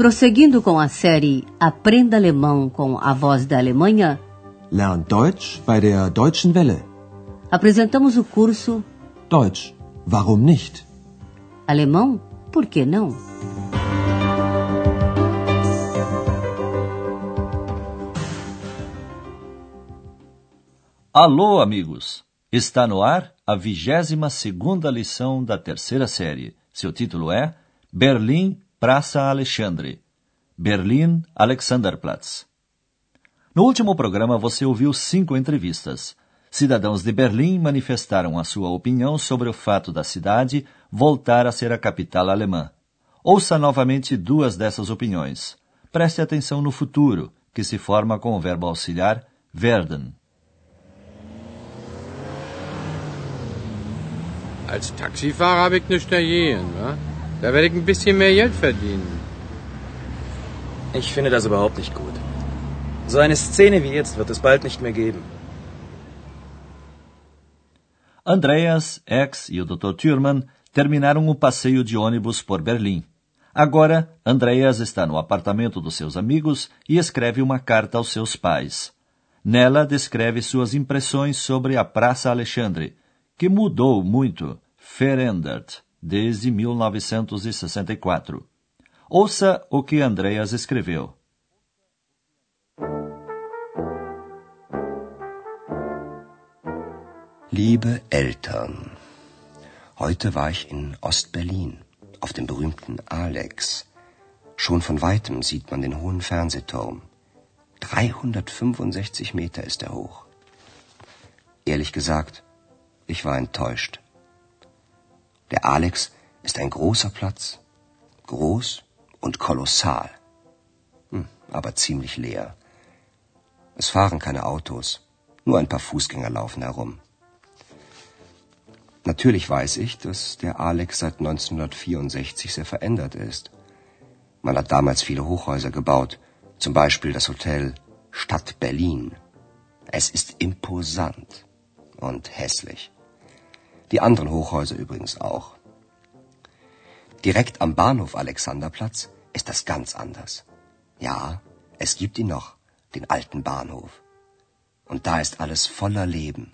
Prosseguindo com a série Aprenda Alemão com a Voz da Alemanha, Lern Deutsch bei der Deutschen Welle. apresentamos o curso Deutsch, warum nicht? Alemão, por que não? Alô, amigos! Está no ar a 22 segunda lição da terceira série. Seu título é Berlim, Praça Alexandre. Berlim, Alexanderplatz. No último programa você ouviu cinco entrevistas. Cidadãos de Berlim manifestaram a sua opinião sobre o fato da cidade voltar a ser a capital alemã. Ouça novamente duas dessas opiniões. Preste atenção no futuro, que se forma com o verbo auxiliar werden. Als Taxifahrer habe ich nichts dagegen, wa? Da werde ich ein bisschen mehr Geld verdienen. Ich finde das überhaupt nicht gut. So eine Szene wie jetzt wird es bald nicht mehr geben. Andreas, X e o Dr. Thurman terminaram o passeio de ônibus por Berlim. Agora, Andreas está no apartamento dos seus amigos e escreve uma carta aos seus pais. Nela descreve suas impressões sobre a Praça Alexandre, que mudou muito, verändert, desde 1964. Ouça o que Andreas escreveu. Liebe Eltern, heute war ich in Ostberlin, auf dem berühmten Alex. Schon von weitem sieht man den hohen Fernsehturm. 365 Meter ist er hoch. Ehrlich gesagt, ich war enttäuscht. Der Alex ist ein großer Platz, groß und kolossal, hm, aber ziemlich leer. Es fahren keine Autos, nur ein paar Fußgänger laufen herum. Natürlich weiß ich, dass der Alex seit 1964 sehr verändert ist. Man hat damals viele Hochhäuser gebaut, zum Beispiel das Hotel Stadt Berlin. Es ist imposant und hässlich. Die anderen Hochhäuser übrigens auch. Direkt am Bahnhof Alexanderplatz ist das ganz anders. Ja, es gibt ihn noch, den alten Bahnhof. Und da ist alles voller Leben.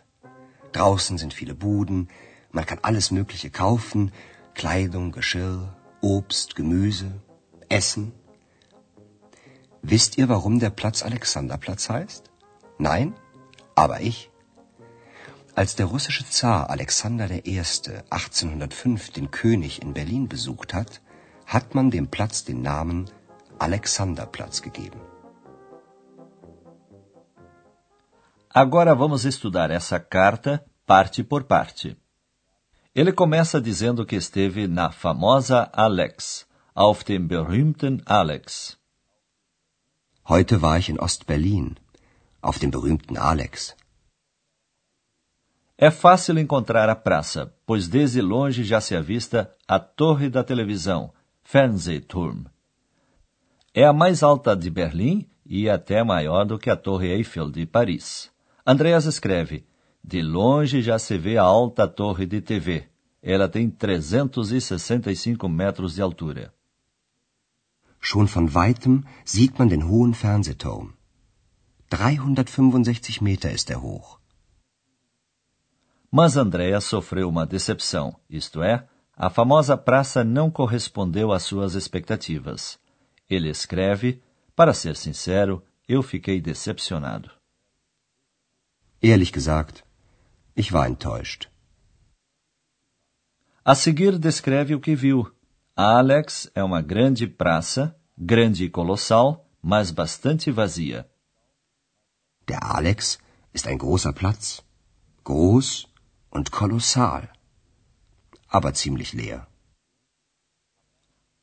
Draußen sind viele Buden, man kann alles Mögliche kaufen, Kleidung, Geschirr, Obst, Gemüse, Essen. Wisst ihr, warum der Platz Alexanderplatz heißt? Nein? Aber ich. Als der russische Zar Alexander I. 1805 den König in Berlin besucht hat, hat man dem Platz den Namen Alexanderplatz gegeben. Agora vamos estudar essa carta parte por parte. Ele começa dizendo que esteve na famosa Alex, auf dem berühmten Alex. Heute war ich in Ostberlin, auf dem berühmten Alex. É fácil encontrar a praça, pois desde longe já se avista a torre da televisão, Fernsehturm. É a mais alta de Berlim e até maior do que a Torre Eiffel de Paris. Andreas escreve: De longe já se vê a alta torre de TV. Ela tem 365 metros de altura. Schon von weitem sieht man den hohen Fernsehturm. 365 Meter ist er hoch. Mas Andréa sofreu uma decepção, isto é, a famosa praça não correspondeu às suas expectativas. Ele escreve: Para ser sincero, eu fiquei decepcionado. Ehrlich gesagt, ich war enttäuscht. A seguir descreve o que viu. A Alex é uma grande praça, grande e colossal, mas bastante vazia. Der Alex ist ein großer Platz, groß und kolossal, aber ziemlich leer.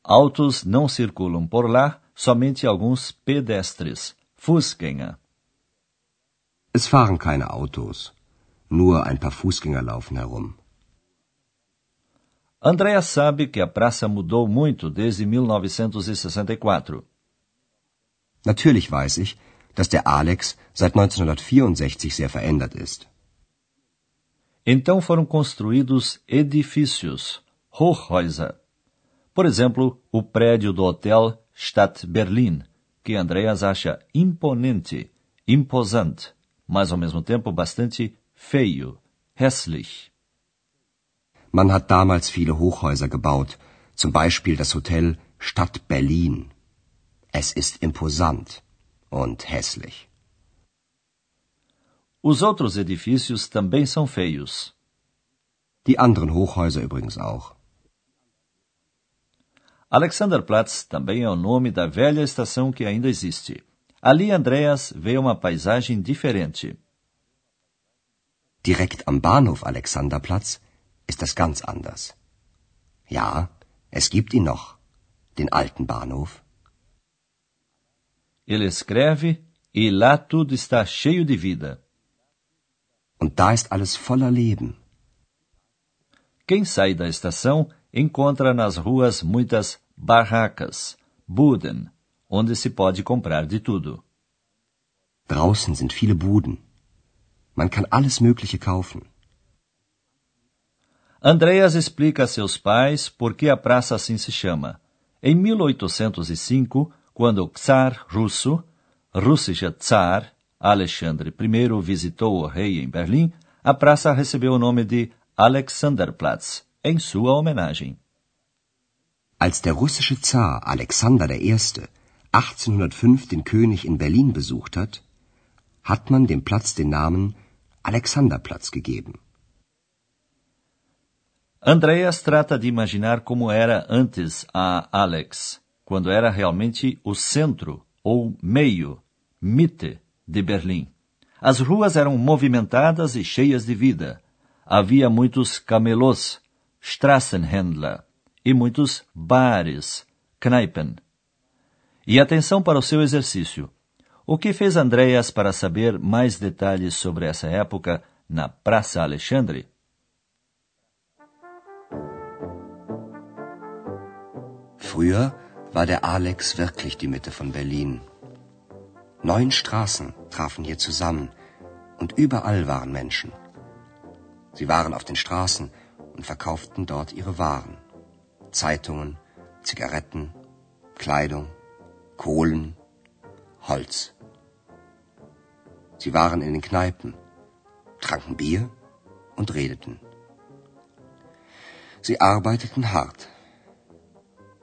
Autos não circulam por lá, somente alguns pedestres, Fußgänger. Es fahren keine Autos, nur ein paar Fußgänger laufen herum. Andrea sabe que a praça mudou muito desde 1964. Natürlich weiß ich, dass der Alex seit 1964 sehr verändert ist. Então foram construídos edifícios, Hochhäuser. Por exemplo, o prédio do hotel Stadt Berlin, que Andreas acha imponente, imposante, mas ao mesmo tempo bastante feio, hässlich. Man hat damals viele Hochhäuser gebaut, zum Beispiel das Hotel Stadt Berlin. Es ist imposant und hässlich. Os outros edifícios também são feios. Die anderen Hochhäuser übrigens auch. Alexanderplatz também é o nome da velha estação que ainda existe. Ali Andreas vê uma paisagem diferente. Direkt am Bahnhof Alexanderplatz ist das ganz anders. Ja, es gibt ihn noch, den alten Bahnhof. Ele escreve e lá tudo está cheio de vida. Und da ist alles voller Leben. Quem sai da estação encontra nas ruas muitas barracas, Buden, onde se pode comprar de tudo. Draußen sind viele Buden. Man kann alles Mögliche kaufen. Andreas explica a seus pais por que a praça assim se chama. Em 1805, quando o czar russo, russischer Tsar, Alexandre I visitou o rei em Berlim, a praça recebeu o nome de Alexanderplatz, em sua homenagem. Als der russische Zar Alexander I. 1805 den König in Berlin besucht hat, hat man dem Platz den Namen Alexanderplatz gegeben. Andreas trata de imaginar como era antes a Alex, quando era realmente o centro ou meio, Mitte, de Berlim. As ruas eram movimentadas e cheias de vida. Havia muitos camelôs, Strassenhändler, e muitos bares, Kneipen. E atenção para o seu exercício. O que fez Andreas para saber mais detalhes sobre essa época na Praça Alexandre? Früher war der Alex wirklich die Mitte von Berlin. Neun Straßen trafen hier zusammen und überall waren Menschen. Sie waren auf den Straßen und verkauften dort ihre Waren. Zeitungen, Zigaretten, Kleidung, Kohlen, Holz. Sie waren in den Kneipen, tranken Bier und redeten. Sie arbeiteten hart.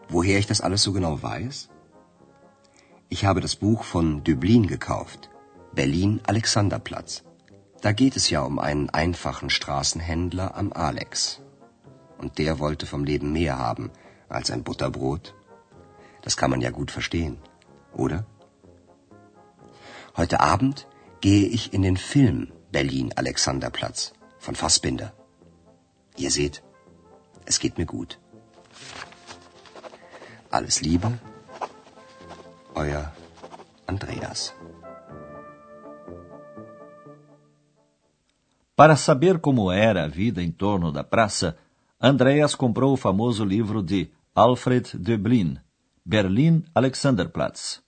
Woher ich das alles so genau weiß? Ich habe das Buch von Dublin gekauft, Berlin Alexanderplatz. Da geht es ja um einen einfachen Straßenhändler am Alex. Und der wollte vom Leben mehr haben als ein Butterbrot. Das kann man ja gut verstehen, oder? Heute Abend gehe ich in den Film Berlin Alexanderplatz von Fassbinder. Ihr seht, es geht mir gut. Alles Liebe, euer Andreas. Para saber como era a vida em torno da praça, Andreas comprou o famoso livro de Alfred Döblin, Berlin Alexanderplatz,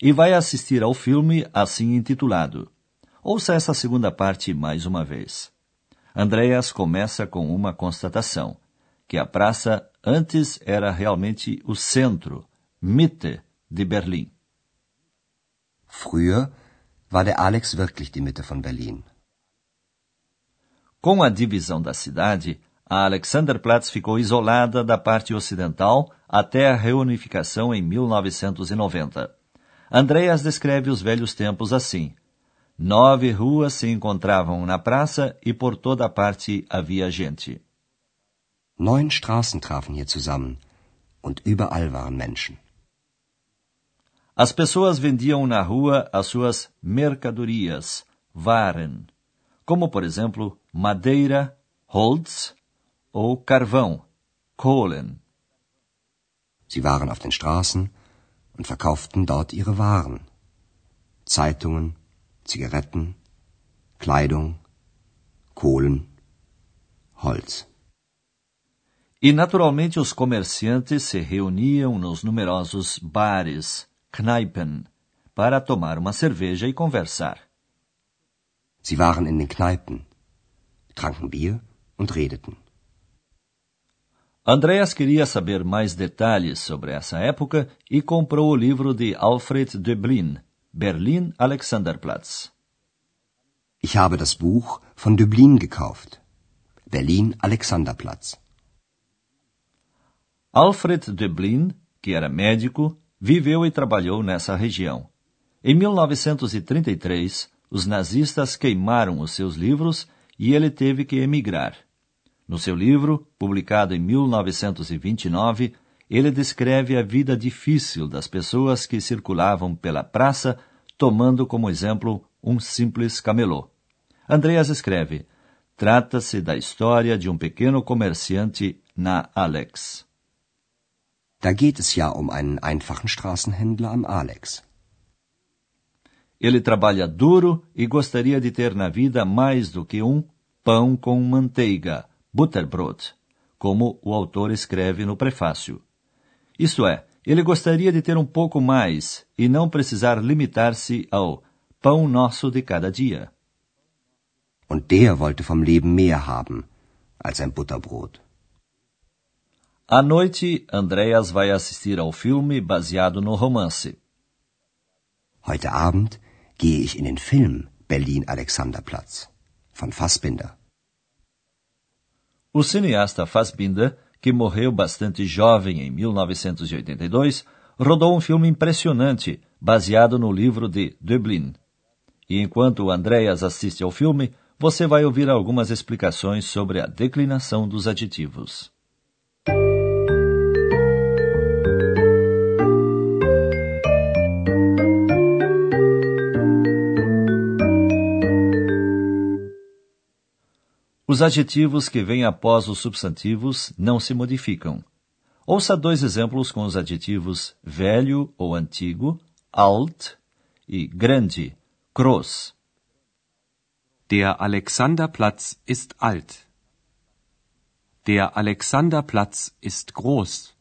e vai assistir ao filme assim intitulado. Ouça essa segunda parte mais uma vez. Andreas começa com uma constatação, que a praça antes era realmente o centro, Mitte, de Berlim. Früher war der Alex wirklich die Mitte von Berlin. Com a divisão da cidade, a Alexanderplatz ficou isolada da parte ocidental até a reunificação em 1990. Andreas descreve os velhos tempos assim. Nove ruas se encontravam na praça e por toda parte havia gente. Neun Straßen trafen hier zusammen und überall waren Menschen. As pessoas vendiam na rua as suas mercadorias, Waren, como por exemplo madeira, Holz, ou carvão, Kohlen. Sie waren auf den Straßen und verkauften dort ihre Waren. Zeitungen, Zigaretten, Kleidung, Kohlen, Holz. E naturalmente os comerciantes se reuniam nos numerosos bares, Kneipen, para tomar uma cerveja e conversar. Sie waren in den Kneipen, tranken Bier und redeten. Andreas queria saber mais detalhes sobre essa época e comprou o livro de Alfred Döblin, Berlin Alexanderplatz. Ich habe das Buch von Döblin gekauft. Berlin Alexanderplatz. Alfred Döblin, que era médico, viveu e trabalhou nessa região. Em 1933, os nazistas queimaram os seus livros e ele teve que emigrar. No seu livro, publicado em 1929, ele descreve a vida difícil das pessoas que circulavam pela praça, tomando como exemplo um simples camelô. Andreas escreve: Trata-se da história de um pequeno comerciante na Alex. Da geht es ja um einen einfachen Straßenhändler am Alex. Ele trabalha duro e gostaria de ter na vida mais do que um pão com manteiga, Butterbrot, como o autor escreve no prefácio. Isto é, ele gostaria de ter um pouco mais e não precisar limitar-se ao pão nosso de cada dia. Und der wollte vom Leben mehr haben als ein Butterbrot. À noite, Andreas vai assistir ao filme baseado no romance. Heute Abend gehe ich in den Film Berlin Alexanderplatz von Fassbinder. O cineasta Fassbinder, que morreu bastante jovem em 1982, rodou um filme impressionante, baseado no livro de Dublin. E enquanto Andreas assiste ao filme, você vai ouvir algumas explicações sobre a declinação dos adjetivos. Os adjetivos que vêm após os substantivos não se modificam. Ouça dois exemplos com os adjetivos velho ou antigo, alt, e grande, groß. Der Alexanderplatz ist alt. Der Alexanderplatz ist groß.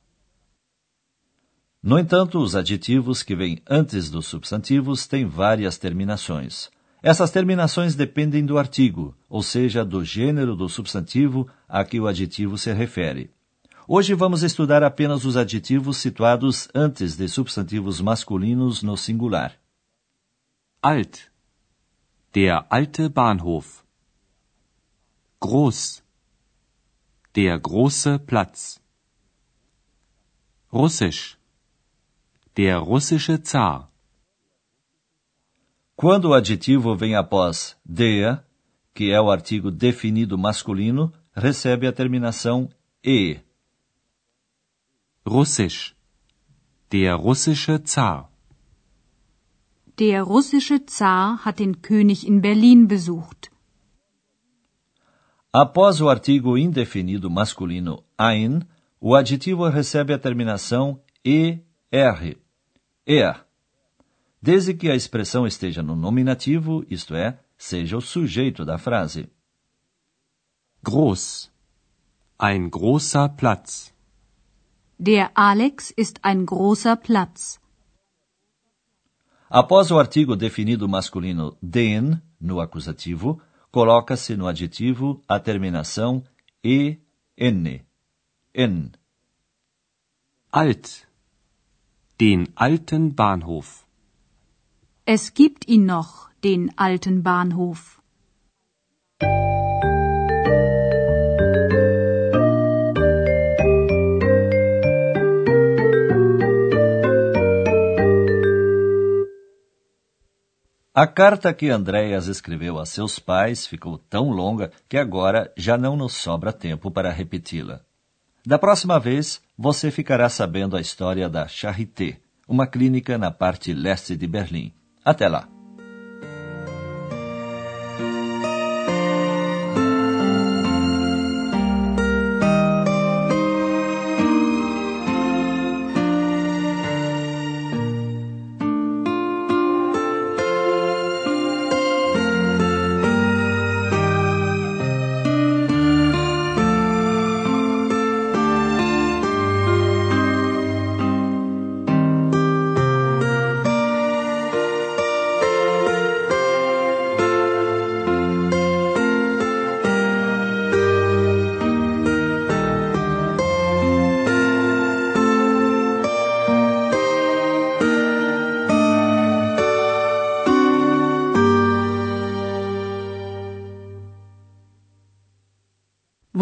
No entanto, os adjetivos que vêm antes dos substantivos têm várias terminações. Essas terminações dependem do artigo, ou seja, do gênero do substantivo a que o adjetivo se refere. Hoje vamos estudar apenas os adjetivos situados antes de substantivos masculinos no singular. Alt. Der alte Bahnhof. Groß. Der große Platz. Russisch. Der russische Zar. Quando o adjetivo vem após der, que é o artigo definido masculino, recebe a terminação e. Russisch. Der russische Zar. Der russische Zar hat den König in Berlin besucht. Após o artigo indefinido masculino ein, o adjetivo recebe a terminação er. Er desde que a expressão esteja no nominativo, isto é, seja o sujeito da frase. Groß. Ein großer Platz. Der Alex ist ein großer Platz. Após o artigo definido masculino den, no acusativo, coloca-se no adjetivo a terminação en. En. Alt. Den alten Bahnhof. Es gibt ihn noch, den alten Bahnhof. A carta que Andréas escreveu a seus pais ficou tão longa que agora já não nos sobra tempo para repeti-la. Da próxima vez, você ficará sabendo a história da Charité, uma clínica na parte leste de Berlim. Até lá!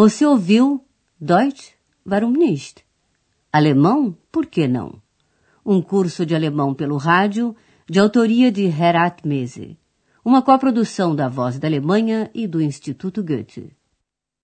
Você ouviu Deutsch? Warum nicht? Alemão? Por que não? Um curso de alemão pelo rádio, de autoria de Herat Mese. Uma coprodução da Voz da Alemanha e do Instituto Goethe.